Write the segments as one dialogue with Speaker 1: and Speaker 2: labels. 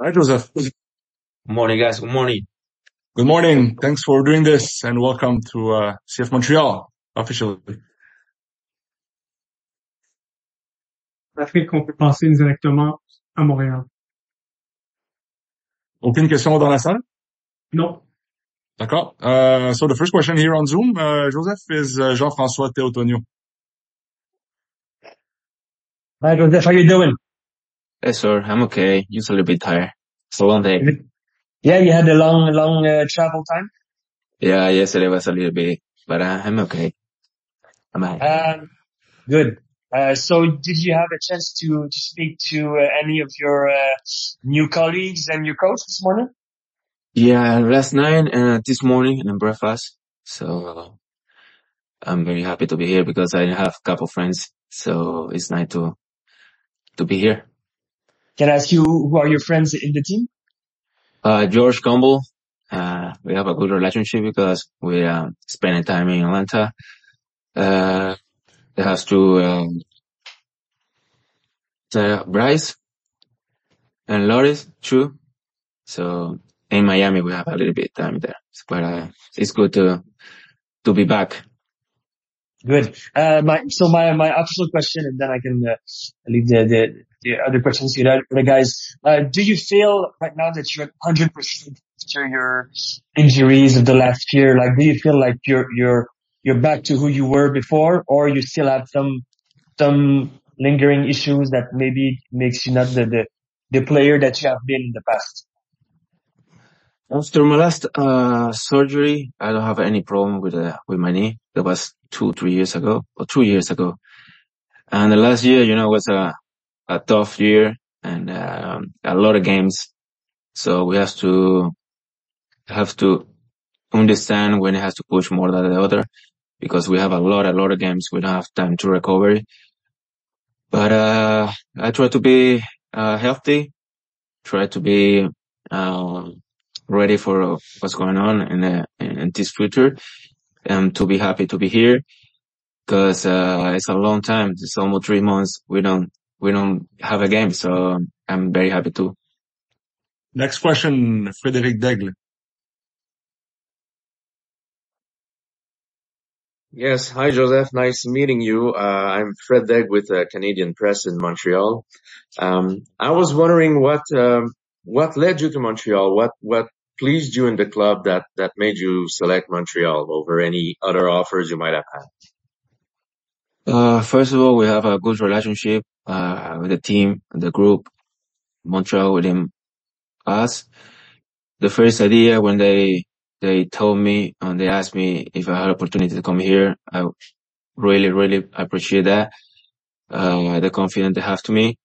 Speaker 1: Hi, Joseph?
Speaker 2: Good morning, guys. Good morning.
Speaker 1: Good morning. Thanks for doing this and welcome to uh, CF Montreal officially.
Speaker 3: Patrick, on peut passer directement à Montréal.
Speaker 1: Aucune question dans la salle?
Speaker 3: Non.
Speaker 1: D'accord. Uh, so the first question here on Zoom, uh, Joseph, is uh, Jean-François Teotonio.
Speaker 4: Hi, Joseph. How you doing?
Speaker 2: Hey, sir. I'm okay. Just a little bit tired. It's a long day.
Speaker 4: Yeah, you had a long, long uh, travel time.
Speaker 2: Yeah, yesterday was a little bit, but uh, I'm okay. I'm.
Speaker 4: Um, good. Uh, so, did you have a chance to to speak to uh, any of your uh, new colleagues and your coach this morning?
Speaker 2: Yeah, last night and this morning in breakfast. So I'm very happy to be here because I have a couple friends. So it's nice to to be here.
Speaker 4: Can I ask you who are your friends in the team?
Speaker 2: Uh, George Campbell, uh, we have a good relationship because we uh, spending time in Atlanta. Uh, it has to um, Bryce and Loris too. So in Miami we have a little bit time there, but uh, it's good to to be back.
Speaker 4: Good. Uh, my so my my official question, and then I can uh, leave the, the the other questions to the other guys. Uh, do you feel right now that you're 100 percent after your injuries of the last year? Like, do you feel like you're you're you're back to who you were before, or you still have some some lingering issues that maybe makes you not the the, the player that you have been in the past?
Speaker 2: After my last uh, surgery, I don't have any problem with uh, with my knee. That was two, three years ago, or two years ago. And the last year, you know, was a a tough year and um, a lot of games. So we have to have to understand when it has to push more than the other because we have a lot, a lot of games. We don't have time to recover. But uh, I try to be uh, healthy, try to be um, ready for what's going on in, the, in this future and to be happy to be here because uh, it's a long time. It's almost three months. We don't we don't have a game, so I'm very happy too.
Speaker 1: Next question, Frédéric Daigle.
Speaker 5: Yes. Hi, Josef. Nice meeting you. Uh, I'm Fred Daigle with uh, Canadian Press in Montreal. Um, I was wondering what um, what led you to Montreal. What what pleased you in the club that that made you select Montreal over any other offers you might have had?
Speaker 2: Uh, first of all, we have a good relationship uh, with the team, the group, Montreal within us. The first idea when they they told me and they asked me if I had opportunity to come here, I really really appreciate that. Uh, the confidence they have to me.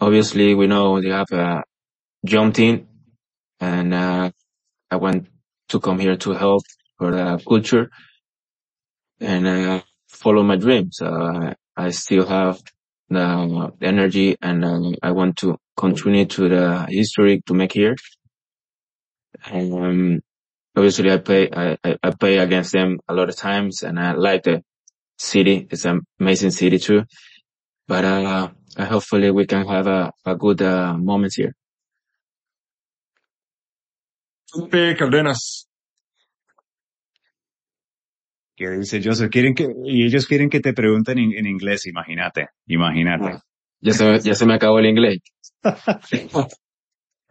Speaker 2: Obviously, we know they have a young team, and uh, I want to come here to help for the culture and uh, follow my dreams. Uh, I still have the energy and um, I want to continue to the history to make here. Um, obviously I play, I, I, play against them a lot of times and I like the city. It's an amazing city too. But, uh, hopefully we can have a, a good, uh, moment here.
Speaker 1: Felipe Cardenas.
Speaker 6: Que dice Joseph, quieren que, y ellos quieren que te pregunten en, en inglés, imagínate, imagínate.
Speaker 2: Ya se, ya se me acabó el inglés.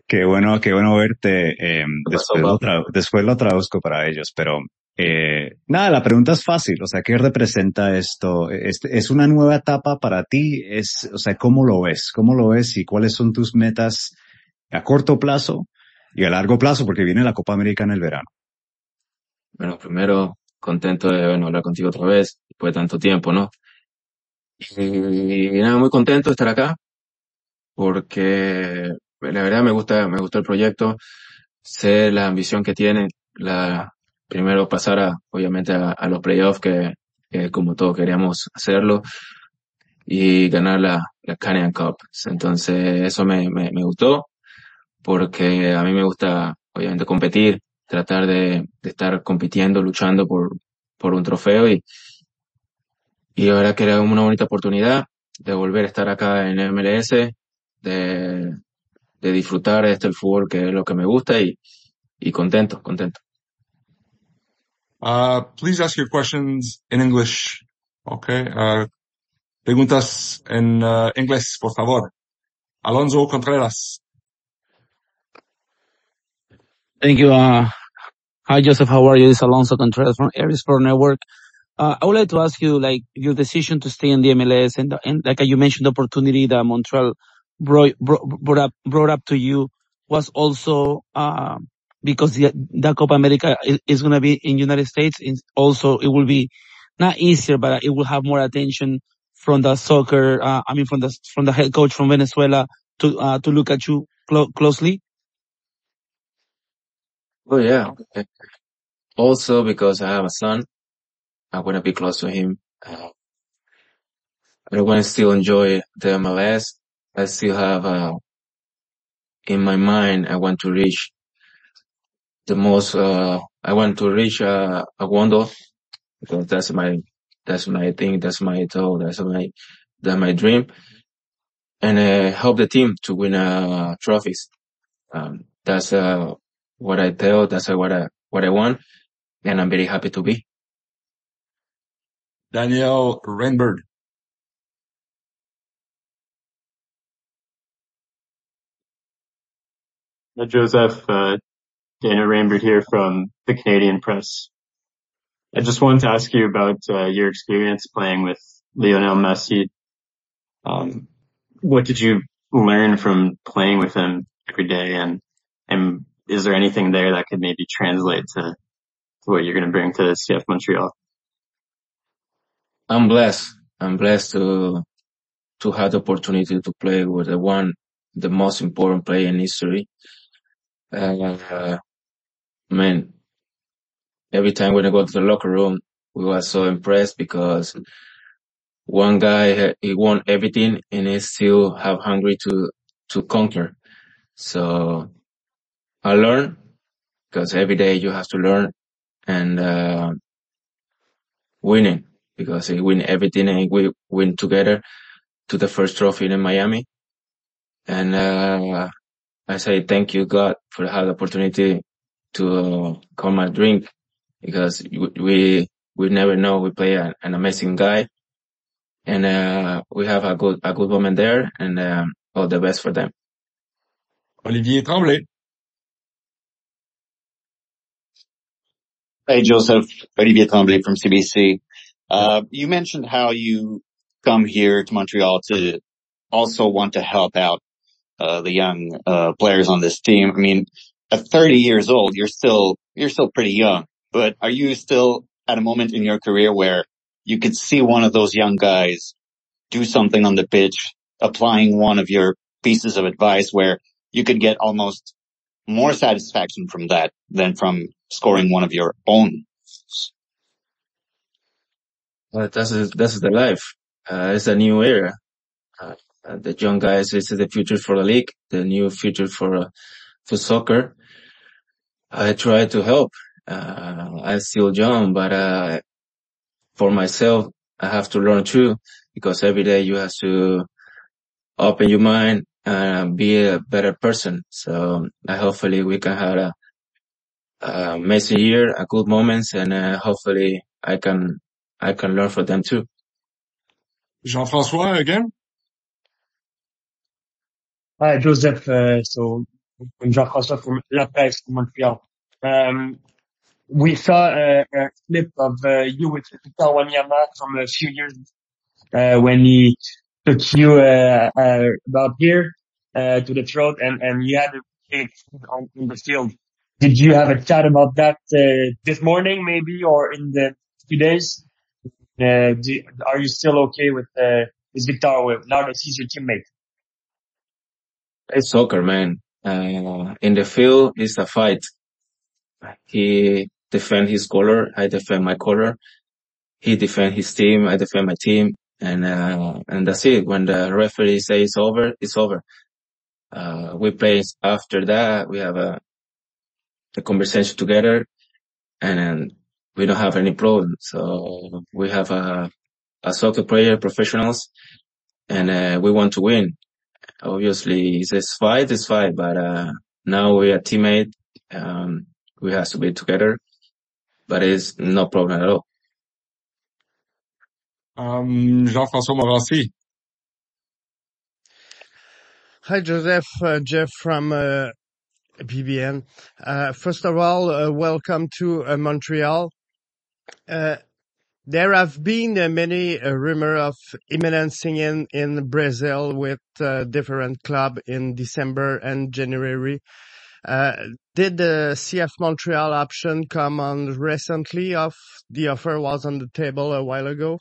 Speaker 6: Qué bueno, qué bueno verte. Eh,
Speaker 2: pasó,
Speaker 6: después, lo después lo traduzco para ellos, pero eh, nada, la pregunta es fácil. O sea, ¿qué representa esto? ¿Es, es una nueva etapa para ti? Es, o sea, ¿cómo lo ves? ¿Cómo lo ves y cuáles son tus metas a corto plazo y a largo plazo? Porque viene la Copa América en el verano.
Speaker 2: Bueno, primero, contento de bueno, hablar contigo otra vez, después de tanto tiempo, ¿no? Y, y nada, muy contento de estar acá, porque la verdad me gusta, me gusta el proyecto, sé la ambición que tienen, la, primero pasar a, obviamente a, a los playoffs que, que como todos queríamos hacerlo, y ganar la, la Canadian Cup. Entonces, eso me, me, me gustó, porque a mí me gusta, obviamente, competir, tratar de, de estar compitiendo, luchando por, por un trofeo y, y ahora que era una bonita oportunidad de volver a estar acá en MLS, de, de disfrutar este el fútbol que es lo que me gusta y, y contento, contento.
Speaker 1: Uh, please ask your questions in English. Okay. Uh, preguntas en uh, inglés, por favor. Alonso Contreras.
Speaker 7: Thank you. Uh, hi, Josef. How are you? This is Alonso Contreras from Air Sport Network. Uh, I would like to ask you, like, your decision to stay in the MLS and, like you mentioned, the opportunity that Montreal brought, up, brought up to you was also, uh, because the, Copa America is, to be in United States. Also, it will be not easier, but it will have more attention from the soccer, uh, I mean, from the, from the head coach from Venezuela to, to look at you clo- closely.
Speaker 2: Oh yeah. Also because I have a son, I want to be close to him. Uh, I want to still enjoy the MLS. I still have, uh, in my mind, I want to reach the most, uh, I want to reach, uh, a Wando because that's my, that's my thing. That's my goal. That's my, that's my dream. And, uh, help the team to win, uh, trophies. Um, that's, uh, what I tell. That's what I, what I want. And I'm very happy to be.
Speaker 1: Daniel Rainbird.
Speaker 8: Uh, Josef, uh, Daniel Rainbird here from the Canadian Press. I just wanted to ask you about uh, your experience playing with Lionel Messi. Um, what did you learn from playing with him every day, and and is there anything there that could maybe translate to, to what you're going to bring to CF Montreal?
Speaker 2: I'm blessed. I'm blessed to to have the opportunity to play with the one, the most important player in history. Uh, man, every time when I go to the locker room, we were so impressed because one guy he won everything and he still have hungry to to conquer. So I learn because every day you have to learn and uh, winning because he win everything and we win together to the first trophy in Miami. And uh, I say thank you God for the opportunity to uh, come and drink because we we never know we play an, an amazing guy and uh, we have a good a good moment there and um, all the best for them.
Speaker 1: Olivier Tremblay.
Speaker 9: Hey, Josef. Olivier Tremblay from CBC. Uh, you mentioned how you come here to Montreal to also want to help out uh, the young uh, players on this team. I mean, at 30 years old, you're still you're still pretty young. But are you still at a moment in your career where you could see one of those young guys do something on the pitch, applying one of your pieces of advice where you could get almost more satisfaction from that than from scoring one of your own?
Speaker 2: Well, that's that's the life. Uh, it's a new era. Uh, the young guys, this is the future for the league, the new future for uh, for soccer. I try to help. Uh, I'm still young, but uh, for myself, I have to learn too, because every day you have to open your mind and be a better person. So uh, hopefully we can have a, a amazing year, a good moments, and uh, hopefully I can I can learn from them too.
Speaker 1: Jean-François again.
Speaker 4: Hi, Josef. Uh, so I'm Jean-François from La Presse from Montreal. Um, we saw a, a clip of uh, you with Victor Wanyama from a few years uh, when he took you uh, uh, about here uh, to the throat and, and you had a big on, on the field. Did you have a chat about that uh, this morning maybe or in the few days? Uh, do, are you still okay with, uh, with Victor now that he's your teammate?
Speaker 2: It's soccer, man. Uh, in the field, it's a fight. He defend his color, I defend my color. He defend his team, I defend my team, and uh, and that's it. When the referee says it's over, it's over. Uh, we play after that. We have a a conversation together, and we don't have any problem. So we have a a soccer player professionals, and uh, we want to win. obviously it's a fight, it's fight, but uh, now we are teammate. Um, we have to be together, but it's no problem at all.
Speaker 1: Um, Jean-François Morancy.
Speaker 10: Hi, Josef. Uh, Jeff from uh, BBN. Uh, first of all, uh, welcome to uh, Montreal. There have been many rumor of imminent singing in Brazil with different club in December and January. Did the CF Montreal option come on recently? Of the offer was on the table a while ago.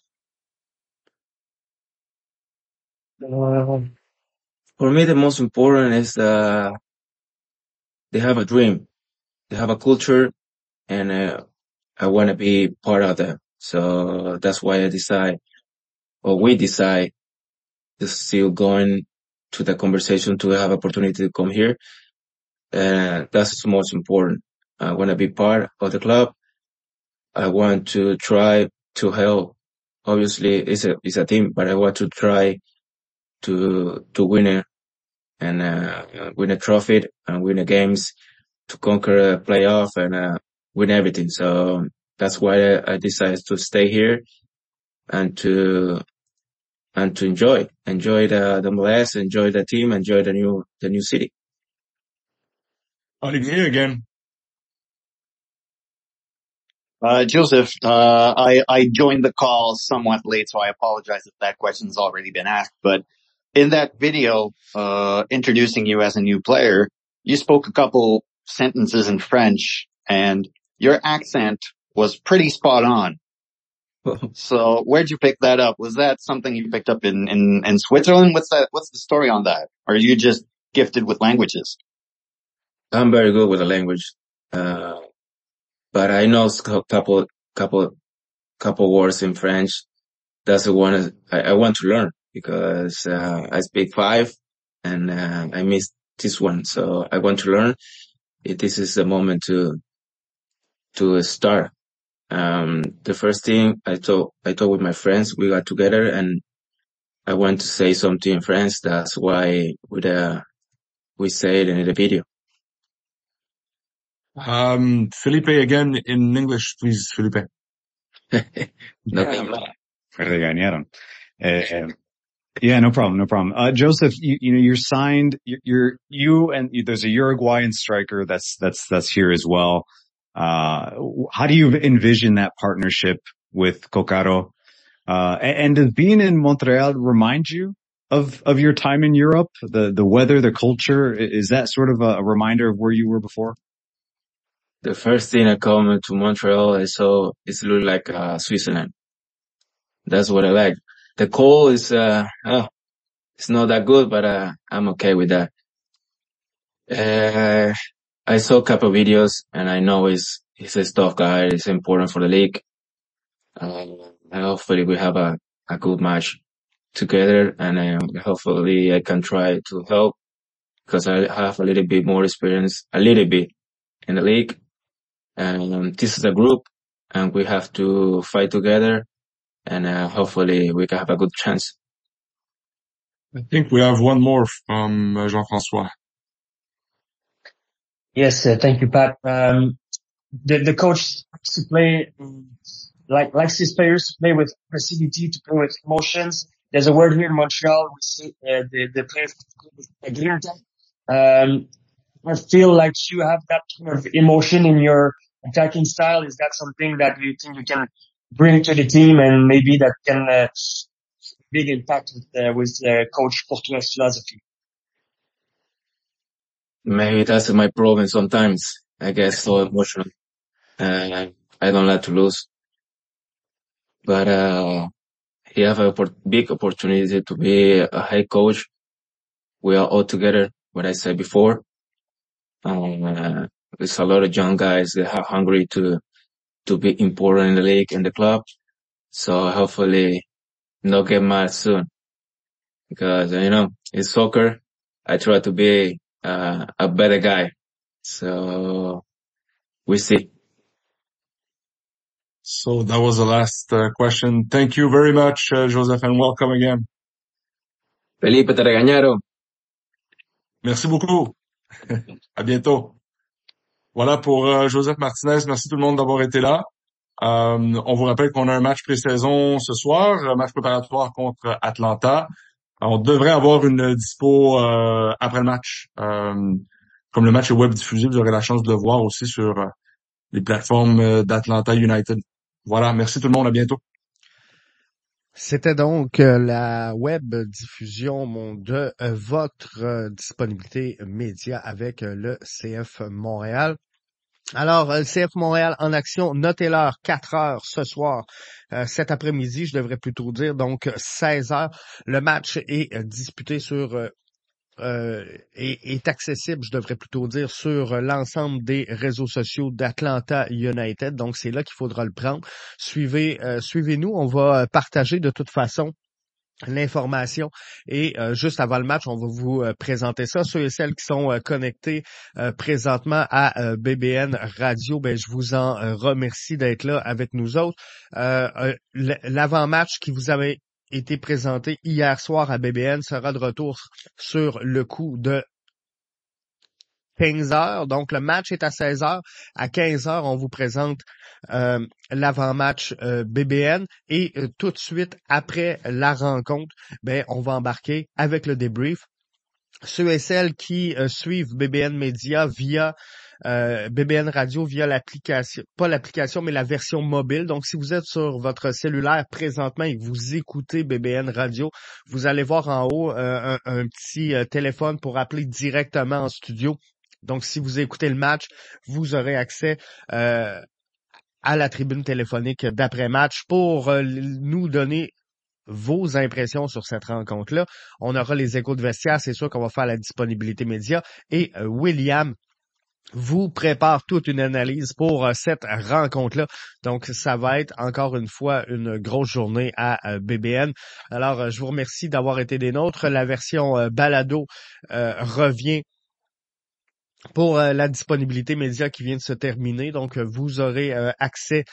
Speaker 2: For me, the most important is uh, they have a dream, they have a culture, and uh, I want to be part of that. So that's why I decide, or we decide, to still going to the conversation to have opportunity to come here. And that's most important. I want to be part of the club. I want to try to help. Obviously, it's a it's a team, but I want to try to to win it and uh, win a trophy and win the games to conquer a playoff and uh, win everything. So that's why I, I decided to stay here and to and to enjoy enjoy the the MLS, enjoy the team, enjoy the new the new city.
Speaker 1: Olivier again.
Speaker 9: Uh, Josef, uh, I, I joined the call somewhat late, so I apologize if that question's already been asked. But in that video, uh, introducing you as a new player, you spoke a couple sentences in French and your accent was pretty spot on. so where'd you pick that up? Was that something you picked up in, in, in Switzerland? What's that, what's the story on that? Or are you just gifted with languages?
Speaker 2: I'm very good with the language, uh, but I know a couple couple couple words in French. That's the one I, I want to learn because uh, I speak five and uh, I missed this one, so I want to learn. This is the moment to to start. Um, the first thing I talk, I talk with my friends, we got together and I want to say something in French. That's why we, uh, we say it in the video.
Speaker 1: Um, Felipe again in English, please, Felipe.
Speaker 2: no problem.
Speaker 6: Regañaron. Eh, yeah, no problem, no problem. Uh, Josef, you, you know, you're signed, you're, you're you and there's a Uruguayan striker that's, that's, that's here as well. Uh, how do you envision that partnership with Cóccaro? Uh, and, and does being in Montreal remind you of, of your time in Europe? The, the weather, the culture, is that sort of a, reminder of where you were before?
Speaker 2: The first thing I come to Montreal, I saw it look like uh, Switzerland. That's what I like. The cold is, uh, oh, it's not that good, but uh, I'm okay with that. Uh, I saw a couple videos and I know he's, he's a tough guy. It's important for the league. Uh, hopefully we have a, a good match together and um, hopefully I can try to help because I have a little bit more experience, a little bit in the league. And um, this is a group and we have to fight together and uh, hopefully we can have a good chance.
Speaker 1: I think we have one more from uh, Jean-François.
Speaker 4: Yes, uh, thank you, Pat. Um, the, the coach likes to play, like, likes his players to play with aggressivity, to play with emotions. There's a word here in Montreal, we say, uh, the, the players um, I feel like you have that kind of emotion in your attacking style. Is that something that you think you can bring to the team and maybe that can uh, big impact with uh, with uh, Coach Courtois' philosophy?
Speaker 2: Maybe that's my problem sometimes. I get so emotional. Uh, I don't like to lose. But uh, he have a big opportunity to be a head coach. We are all together, what I said before. Um, uh, there's a lot of young guys that are hungry to to be important in the league and the club. So hopefully not get mad soon because you know it's soccer. I try to be uh, a better guy. So we see.
Speaker 1: So that was the last uh, question. Thank you very much, uh, Josef, and welcome again.
Speaker 2: Felipe, te regañaron.
Speaker 1: Merci beaucoup. à bientôt. Voilà pour euh, Joseph Martinez. Merci tout le monde d'avoir été là. Euh, on vous rappelle qu'on a un match pré-saison ce soir, un match préparatoire contre Atlanta. On devrait avoir une dispo euh, après le match. Comme le match est web diffusé, vous aurez la chance de le voir aussi sur les plateformes d'Atlanta United. Voilà, merci tout le monde, à bientôt.
Speaker 10: C'était donc la web diffusion de votre disponibilité média avec le CF Montréal. Alors, le CF Montréal en action, notez l'heure, 4 heures ce soir, cet après-midi, je devrais plutôt dire, donc 16 heures. Le match est disputé sur euh, est, accessible, je devrais plutôt dire, sur l'ensemble des réseaux sociaux d'Atlanta United. Donc, c'est là qu'il faudra le prendre. Suivez, euh, suivez-nous. On va partager de toute façon l'information et euh, juste avant le match, on va vous présenter ça. Ceux et celles qui sont connectés présentement à BBN Radio, ben, je vous en remercie d'être là avec nous autres. L'avant-match qui vous avait été présenté hier soir à BBN sera de retour sur le coup de 15 heures. Donc, le match est à 16 heures. À 15 heures, on vous présente euh, l'avant-match euh, BBN et euh, tout de suite après la rencontre, ben, on va embarquer avec le débrief. Ceux et celles qui suivent BBN Media via euh, BBN Radio via l'application, pas l'application, mais la version mobile. Donc, si vous êtes sur votre cellulaire présentement et que vous écoutez BBN Radio, vous allez voir en haut euh, un, petit euh, téléphone pour appeler directement en studio. Donc, si vous écoutez le match, vous aurez accès à la tribune téléphonique d'après-match pour nous donner vos impressions sur cette rencontre-là. On aura les échos de vestiaire, c'est sûr qu'on va faire la disponibilité média. Et William vous prépare toute une analyse pour euh, cette rencontre-là. Donc, ça va être encore une fois une grosse journée à euh, BBN. Alors, euh, je vous remercie d'avoir été des nôtres. La version balado revient pour la disponibilité média qui vient de se terminer. Donc, vous aurez accès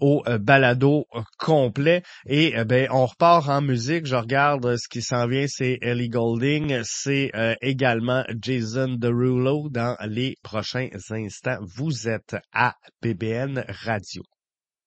Speaker 10: au balado complet. Et ben, on repart en musique. Je regarde ce qui s'en vient, c'est Ellie Golding. C'est également Jason Derulo dans les prochains instants. Vous êtes à BBN Radio.